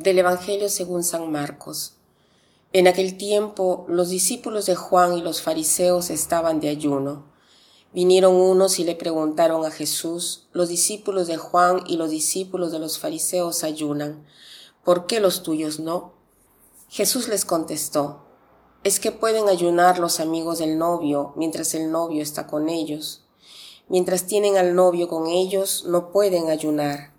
Del Evangelio según San Marcos. En aquel tiempo los discípulos de Juan y los fariseos estaban de ayuno. Vinieron unos y le preguntaron a Jesús, los discípulos de Juan y los discípulos de los fariseos ayunan, ¿por qué los tuyos no? Jesús les contestó, es que pueden ayunar los amigos del novio mientras el novio está con ellos. Mientras tienen al novio con ellos, no pueden ayunar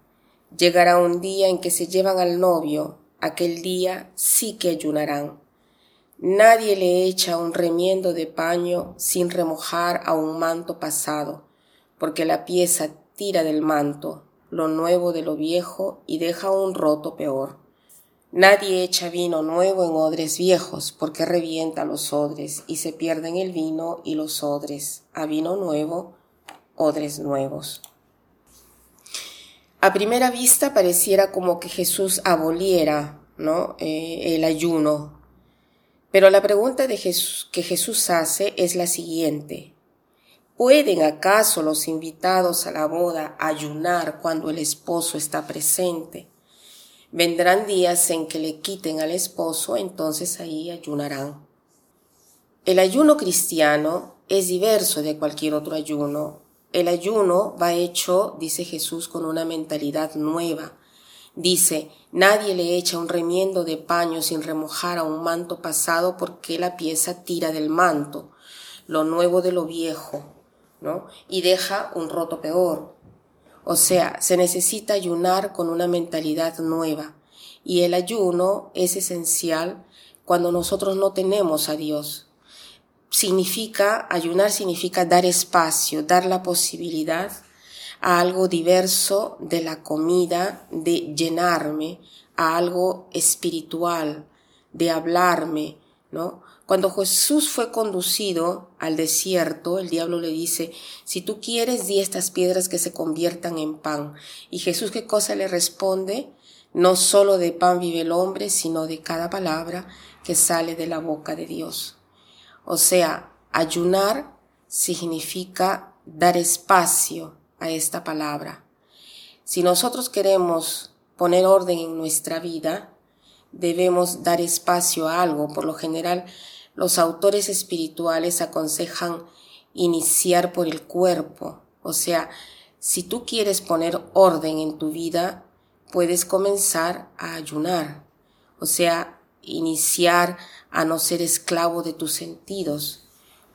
Llegará un día en que se llevan al novio, aquel día sí que ayunarán. Nadie le echa un remiendo de paño sin remojar a un manto pasado, porque la pieza tira del manto, lo nuevo de lo viejo, y deja un roto peor. Nadie echa vino nuevo en odres viejos, porque revienta los odres, y se pierden el vino y los odres. A vino nuevo, odres nuevos. A primera vista pareciera como que Jesús aboliera ¿no? Eh, el ayuno. Pero la pregunta de Jesús, que Jesús hace es la siguiente. ¿Pueden acaso los invitados a la boda ayunar cuando el esposo está presente? Vendrán días en que le quiten al esposo, entonces ahí ayunarán. El ayuno cristiano es diverso de cualquier otro ayuno el ayuno va hecho, dice Jesús, con una mentalidad nueva. Dice, nadie le echa un remiendo de paño sin remojar a un manto pasado porque la pieza tira del manto, lo nuevo de lo viejo, ¿no? Y deja un roto peor. O sea, se necesita ayunar con una mentalidad nueva. Y el ayuno es esencial cuando nosotros no tenemos a Dios, significa, ayunar significa dar espacio, dar la posibilidad a algo diverso de la comida, de llenarme, a algo espiritual, de hablarme, ¿no? Cuando Jesús fue conducido al desierto, el diablo le dice, si tú quieres, di estas piedras que se conviertan en pan. Y Jesús, ¿qué cosa le responde? No solo de pan vive el hombre, sino de cada palabra que sale de la boca de Dios. O sea, ayunar significa dar espacio a esta palabra. Si nosotros queremos poner orden en nuestra vida, debemos dar espacio a algo. Por lo general, los autores espirituales aconsejan iniciar por el cuerpo. O sea, si tú quieres poner orden en tu vida, puedes comenzar a ayunar. O sea, iniciar a no ser esclavo de tus sentidos,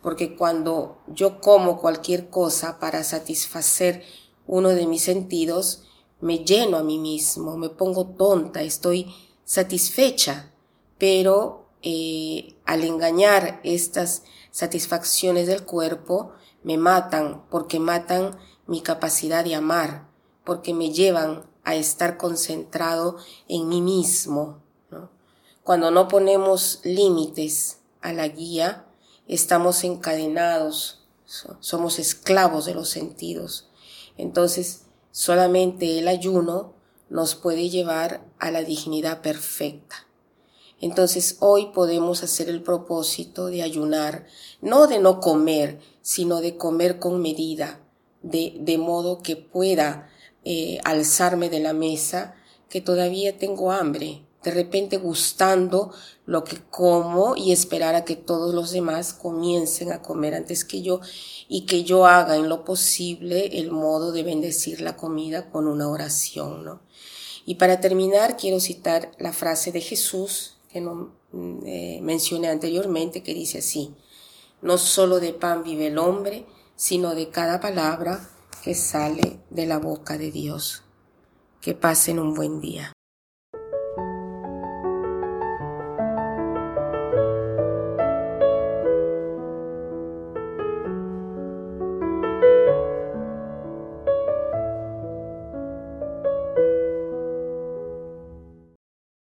porque cuando yo como cualquier cosa para satisfacer uno de mis sentidos, me lleno a mí mismo, me pongo tonta, estoy satisfecha, pero eh, al engañar estas satisfacciones del cuerpo, me matan porque matan mi capacidad de amar, porque me llevan a estar concentrado en mí mismo, cuando no ponemos límites a la guía, estamos encadenados, somos esclavos de los sentidos. Entonces, solamente el ayuno nos puede llevar a la dignidad perfecta. Entonces hoy podemos hacer el propósito de ayunar, no de no comer, sino de comer con medida, de, de modo que pueda eh, alzarme de la mesa, que todavía tengo hambre, de repente gustando lo que como y esperar a que todos los demás comiencen a comer antes que yo y que yo haga en lo posible el modo de bendecir la comida con una oración, ¿no? Y para terminar quiero citar la frase de Jesús que no, eh, mencioné anteriormente que dice así, no solo de pan vive el hombre, sino de cada palabra que sale de la boca de Dios. Que pasen un buen día.